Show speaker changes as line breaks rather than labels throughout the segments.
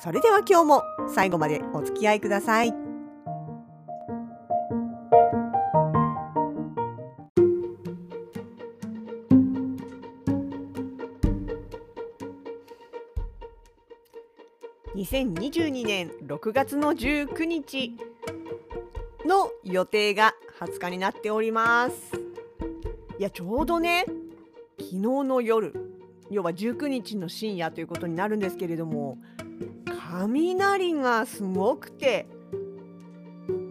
それでは今日も最後までお付き合いください。2022年6月の19日の予定が20日になっておりますいやちょうどね昨日の夜要は19日の深夜ということになるんですけれども雷がすごくて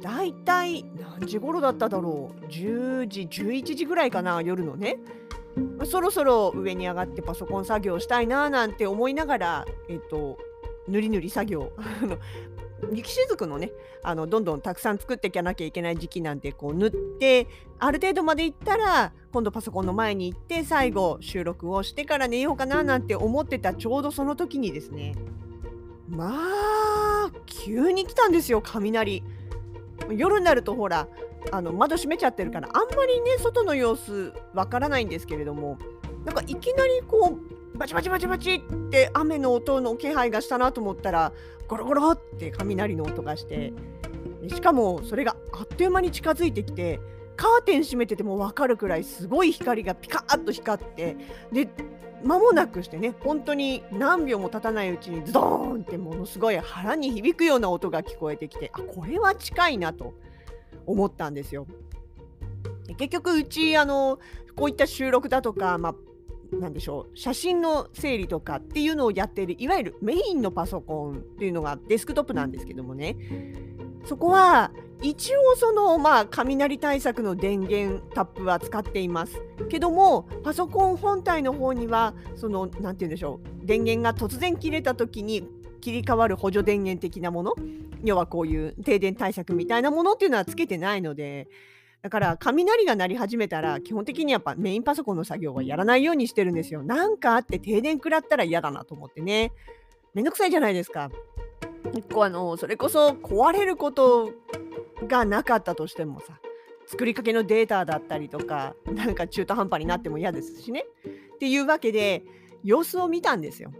だいたい何時頃だっただろう？10時11時ぐらいかな夜のね。そろそろ上に上がってパソコン作業したいななんて思いながらえっとぬりぬり作業。雪しずくのねあのどんどんたくさん作っていかなきゃいけない時期なんてこう塗ってある程度までいったら今度パソコンの前に行って最後収録をしてから寝ようかななんて思ってたちょうどその時にですね。まあ急に来たんですよ雷。夜になるとほらあの窓閉めちゃってるからあんまりね外の様子わからないんですけれどもなんかいきなりこうバチバチバチバチって雨の音の気配がしたなと思ったらゴロゴロって雷の音がしてしかもそれがあっという間に近づいてきてカーテン閉めてても分かるくらいすごい光がピカッと光ってで間もなくしてね本当に何秒も経たないうちにズドーンってものすごい腹に響くような音が聞こえてきてあこれは近いなと思ったんですよ。結局うちあのこういった収録だとか、まあ、なでしょう写真の整理とかっていうのをやっているいわゆるメインのパソコンっていうのがデスクトップなんですけどもねそこは一応そのまあ雷対策の電源タップは使っていますけどもパソコン本体の方にはその何て言うんでしょう電源が突然切れた時に切り替わる補助電源的なもの要はこういう停電対策みたいなものっていうのはつけてないのでだから雷が鳴り始めたら基本的にやっぱメインパソコンの作業はやらないようにしてるんですよ。なんかあって停電食らったら嫌だなと思ってね。めんどくさいじゃないですか。結構あのそれこそ壊れることがなかったとしてもさ作りかけのデータだったりとかなんか中途半端になっても嫌ですしねっていうわけで様子を見たんですよ。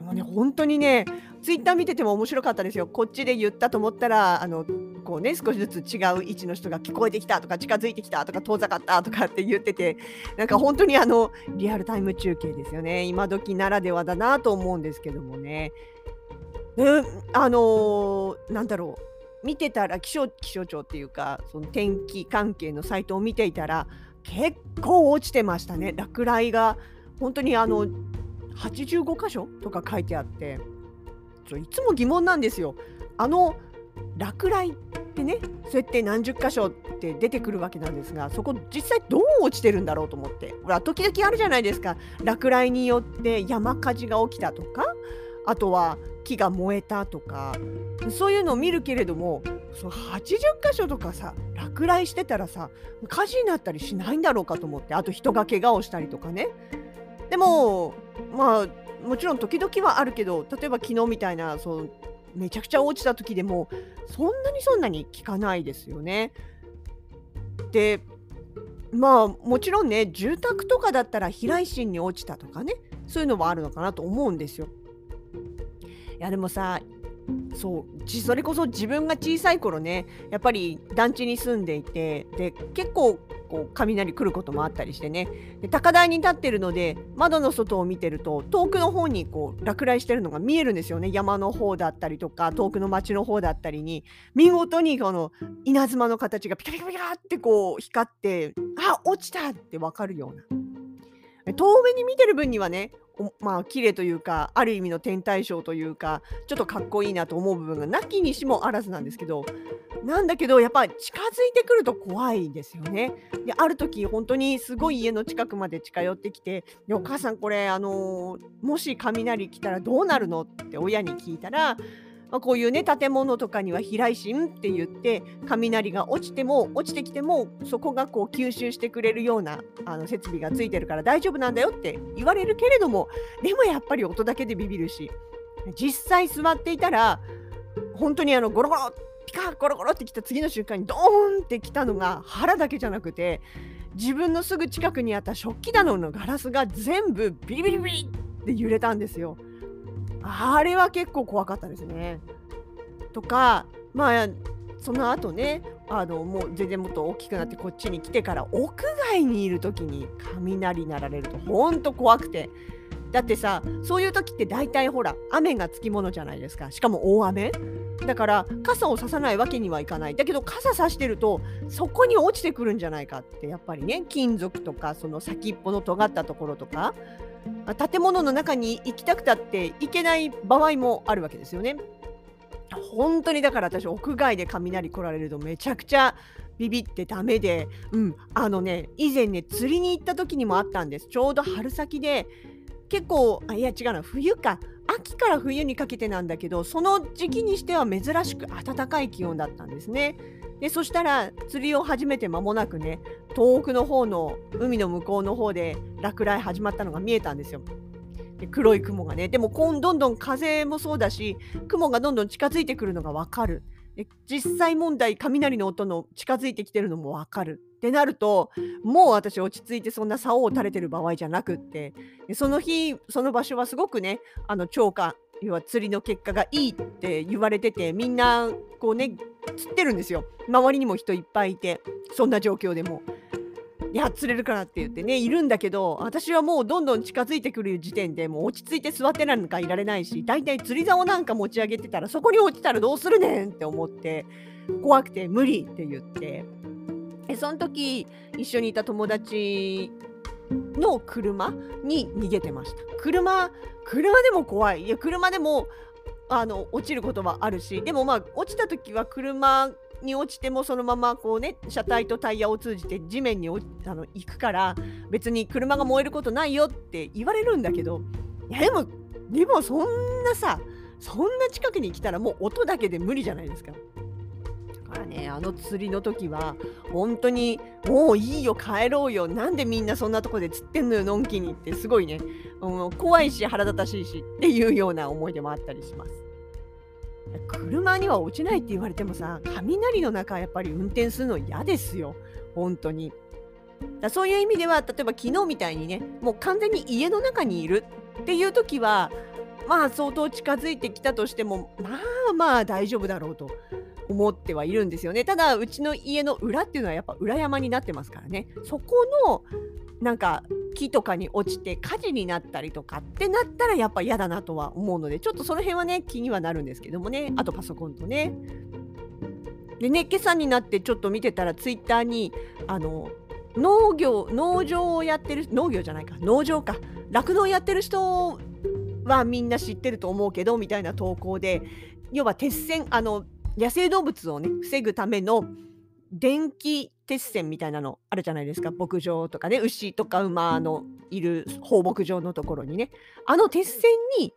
もうね本当にねツイッター見てても面白かったですよ。こっちで言ったと思ったらあのこうね少しずつ違う位置の人が聞こえてきたとか近づいてきたとか遠ざかったとかって言っててなんか本当にあのリアルタイム中継ですよね今時ならではだなと思うんですけどもねね、あのー、なんだろう。見てたら気象気象庁っていうかその天気関係のサイトを見ていたら結構落ちてましたね。落雷が本当にあの85箇所とか書いてあっていつも疑問なんですよ。あの落雷ってねそうやって何十箇所って出てくるわけなんですがそこ実際どう落ちてるんだろうと思って。ほら時々あるじゃないですか。落雷によって山火事が起きたとかあとは木が燃えたとかそういうのを見るけれどもそ80箇所とかさ落雷してたらさ火事になったりしないんだろうかと思ってあと人が怪我をしたりとかねでもまあもちろん時々はあるけど例えば昨日みたいなそうめちゃくちゃ落ちた時でもそんなにそんなに効かないですよね。でまあもちろんね住宅とかだったら避雷針に落ちたとかねそういうのもあるのかなと思うんですよ。やでもさそうそれこそ自分が小さい頃ねやっぱり団地に住んでいてで結構こう雷来ることもあったりしてね。で高台に立ってるので窓の外を見てると遠くの方にこう落雷してるのが見えるんですよね。山の方だったりとか遠くの町の方だったりに。見事にこの稲妻の形がピカピカピカってこう光ってあ落ちたって分かるような。遠目に見てる分にはねまあ綺麗というかある意味の天体ショーというかちょっとかっこいいなと思う部分がなきにしもあらずなんですけどなんだけどやっぱり近づいてくると怖いですよね。である時本当にすごい家の近くまで近寄ってきて「お母さんこれあの、もし雷来たらどうなるの?」って親に聞いたらまあ、こういうね建物とかには飛来心って言って雷が落ちても落ちてきてもそこがこう吸収してくれるようなあの設備がついてるから大丈夫なんだよって言われるけれどもでもやっぱり音だけでビビるし実際座っていたら本当にあのゴロゴロピカゴロゴロってきた次の瞬間にドーンってきたのが腹だけじゃなくて自分のすぐ近くにあった食器棚のガラスが全部ビリビリビリって揺れたんですよ。あれは結構怖かったですね。とかまあその後ねあのもう全然もっと大きくなってこっちに来てから屋外にいる時に雷鳴られるとほんと怖くて。だってさそういう時って大体ほら雨がつきものじゃないですか。しかも大雨。だから傘をささないわけにはいかない。だけど傘さしてるとそこに落ちてくるんじゃないかって。やっぱりね金属とかその先っぽの尖ったところとか。建物の中に行きたくたって行けない場合もあるわけですよね。本当にだから私屋外で雷来られるとめちゃくちゃビビってダメで、うん、あのね以前ね釣りに行った時にもあったんですちょうど春先で結構あいや違うな冬か秋から冬にかけてなんだけどその時期にしては珍しく暖かい気温だったんですね。でそしたら釣りを始めて間もなくね遠くの方の海の向こうの方で落雷始まったのが見えたんですよ。で黒い雲がねでもこんどんどん風もそうだし雲がどんどん近づいてくるのが分かる。で実際問題雷の音の近づいてきてるのも分かるってなるともう私落ち着いてそんな竿を垂れてる場合じゃなくってその日その場所はすごくねあの超過要は釣りの結果がいいって言われててみんなこうね釣ってるんですよ周りにも人いっぱいいてそんな状況でも。いや釣れるからって言ってねいるんだけど私はもうどんどん近づいてくる時点でもう落ち着いて座ってなんかいられないしだいたい釣り竿なんか持ち上げてたらそこに落ちたらどうするねんって思って怖くて無理って言ってでその時一緒にいた友達の車に逃げてました。車車でも怖い。いや車でもあの落ちることはあるし。でもまあ落ちた時は車に落ちてもそのままこうね車体とタイヤを通じて地面にあの行くから別に車が燃えることないよって言われるんだけどいやでもでもそんなさそんな近くに来たらもう音だけで無理じゃないですか。だからねあの釣りの時は本当にもういいよ帰ろうよなんでみんなそんなとこで釣ってんのよのんきにってすごいね、うん、怖いし腹立たしいしっていうような思い出もあったりします。車には落ちないって言われてもさ雷の中やっぱり運転するの嫌ですよ本当にだそういう意味では例えば昨日みたいにねもう完全に家の中にいるっていう時はまあ相当近づいてきたとしてもまあまあ大丈夫だろうと思ってはいるんですよね。ただうちの家の裏っていうのはやっぱ裏山になってますからね。そこのなんか木とかに落ちて火事になったりとかってなったらやっぱ嫌だなとは思うのでちょっとその辺はね気にはなるんですけどもね。あとパソコンとね。でね今朝になってちょっと見てたらツイッターにあの農業農場をやってる農業じゃないか。農場か。酪農やってる人はみんな知ってると思うけどみたいな投稿で要は鉄線あの野生動物をね防ぐための電気鉄線みたいなのあるじゃないですか。牧場とかね牛とか馬のいる放牧場のところにね。あの鉄線に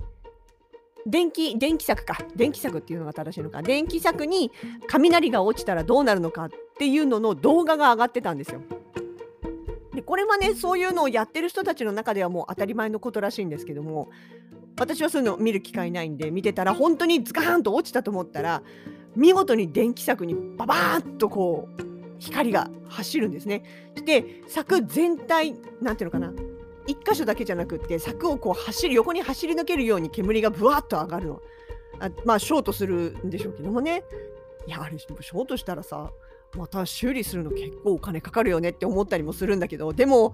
電気電気柵か。電気柵っていうのが正しいのか。電気柵に雷が落ちたらどうなるのかっていうのの動画が上がってたんですよ。でこれはねそういうのをやってる人たちの中ではもう当たり前のことらしいんですけども私はそういうのを見る機会ないんで見てたら本当にズカーンと落ちたと思ったら見事に電気柵にババーッとこう光が走るんですね。で柵全体なんていうのかな1箇所だけじゃなくって柵をこう走る横に走り抜けるように煙がぶわっと上がるの。あまあショートするんでしょうけどもね。いやあれショートしたらさまた修理するの結構お金かかるよねって思ったりもするんだけどでも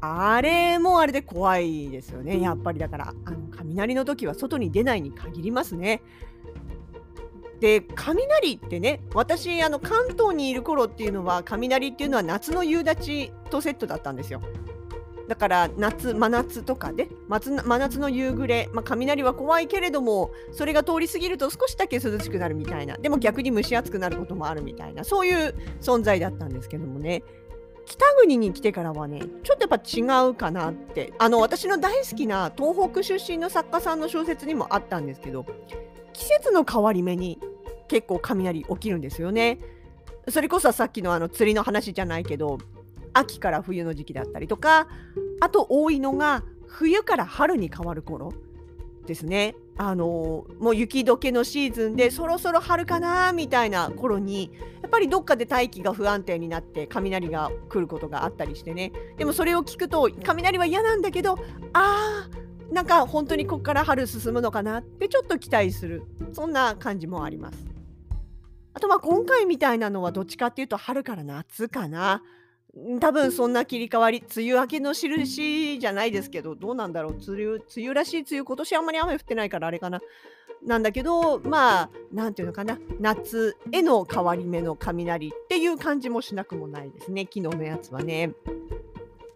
あれもあれで怖いですよねやっぱりだからあの雷の時は外に出ないに限りますね。で雷ってね私あの関東にいる頃っていうのは雷っていうのは夏の夕立ちとセットだったんですよ。だから夏真夏とかで真夏の夕暮れ、まあ、雷は怖いけれどもそれが通り過ぎると少しだけ涼しくなるみたいな。でも逆に蒸し暑くなることもあるみたいな。そういう存在だったんですけどもね。北国に来てからはねちょっとやっぱ違うかなって。あの私の大好きな東北出身の作家さんの小説にもあったんですけど季節の変わり目に結構雷起きるんですよね。それこそさっきのあの釣りの話じゃないけど秋から冬の時期だったりとかあと多いのが冬から春に変わる頃ですね。あのもう雪解けのシーズンでそろそろ春かなみたいな頃にやっぱりどっかで大気が不安定になって雷が来ることがあったりしてねでもそれを聞くと雷は嫌なんだけどあーなんか本当にここから春進むのかなってちょっと期待するそんな感じもあります。あとまあ今回みたいなのはどっちかっていうと春から夏かな。多分そんな切り替わり、梅雨明けの印じゃないですけど、どうなんだろう、梅雨梅雨らしい梅雨、今年あんまり雨降ってないからあれかな。なんだけど、まあ、なんていうのかな、夏への変わり目の雷っていう感じもしなくもないですね、昨日のやつはね。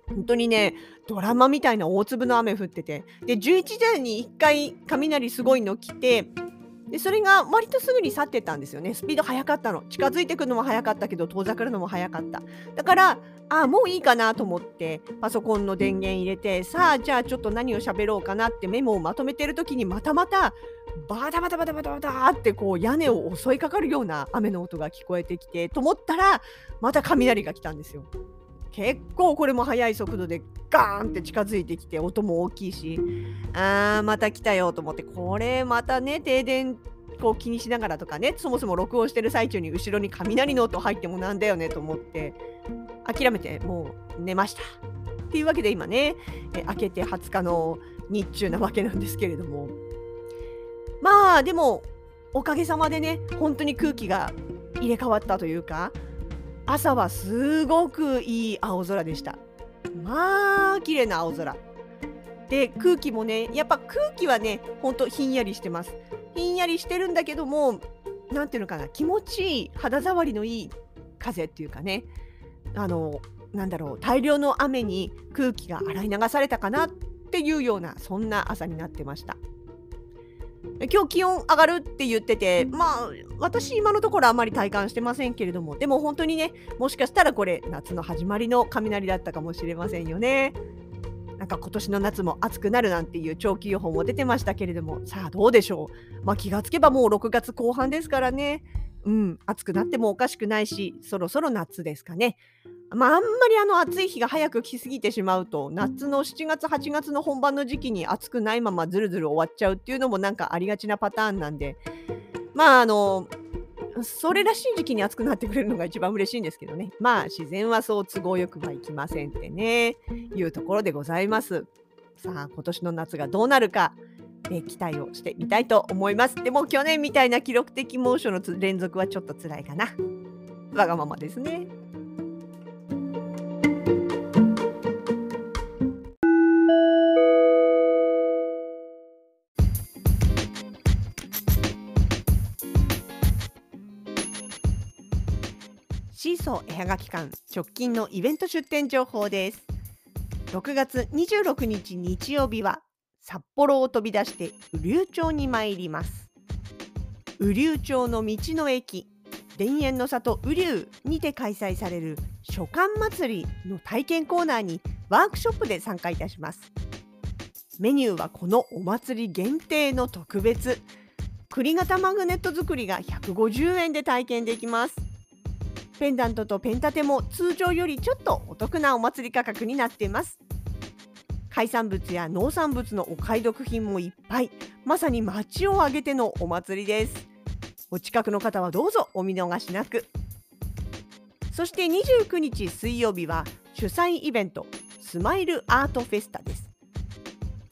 本当にね、ドラマみたいな大粒の雨降ってて、で、11時台に1回雷すごいの来て、でそれが割とすぐに去ってたんですよね。スピード速かったの。近づいてくるのも速かったけど遠ざかるのも速かった。だからああもういいかなと思ってパソコンの電源入れてさあじゃあちょっと何を喋ろうかなってメモをまとめてる時にまたまたバタバタバタバタバタってこう屋根を襲いかかるような雨の音が聞こえてきてと思ったらまた雷が来たんですよ。結構これも速い速度でガーンって近づいてきて音も大きいしあーまた来たよと思ってこれまたね停電こう気にしながらとかねそもそも録音してる最中に後ろに雷の音入ってもなんだよねと思って諦めてもう寝ました。っていうわけで今ねえ明けて20日の日中なわけなんですけれどもまあでもおかげさまでね本当に空気が入れ替わったというか朝はすごくいい青空でした。まあ綺麗な青空。で空気もねやっぱ空気はねほんとひんやりしてます。ひんやりしてるんだけども何ていうのかな気持ちいい肌触りのいい風っていうかねあのなんだろう大量の雨に空気が洗い流されたかなっていうようなそんな朝になってました。今日気温上がるって言っててまあ私今のところあまり体感してませんけれどもでも本当にねもしかしたらこれ夏の始まりの雷だったかもしれませんよね。なんか今年の夏も暑くなるなんていう長期予報も出てましたけれどもさあどうでしょう、まあ、気がつけばもう6月後半ですからねうん暑くなってもおかしくないしそろそろ夏ですかね。まあ、あんまりあの暑い日が早く来すぎてしまうと夏の7月8月の本番の時期に暑くないままずるずる終わっちゃうっていうのもなんかありがちなパターンなんでまああのそれらしい時期に暑くなってくれるのが一番嬉しいんですけどね。まあ自然はそう都合よくはいきませんってねいうところでございます。さあ今年の夏がどうなるかえ期待をしてみたいと思います。でも去年みたいな記録的猛暑の連続はちょっと辛いかな。わがままですね。シーソー絵はがき館直近のイベント出店情報です。6月26日日曜日は札幌を飛び出して雨竜町に参ります。雨竜町の道の駅田園の里雨竜にて開催される書館祭りの体験コーナーにワークショップで参加いたします。メニューはこのお祭り限定の特別。栗型マグネット作りが150円で体験できます。ペンダントとペン立ても通常よりちょっとお得なお祭り価格になっています。海産物や農産物のお買い得品もいっぱい。まさに街を挙げてのお祭りです。お近くの方はどうぞお見逃しなく。そして29日水曜日は主催イベントスマイルアートフェスタです。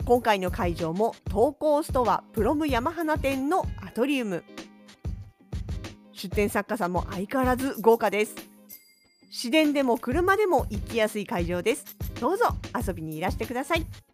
今回の会場も東高ストアプロム山花店のアトリウム。出展作家さんも相変わらず豪華です。市電でも車でも行きやすい会場です。どうぞ遊びにいらしてください。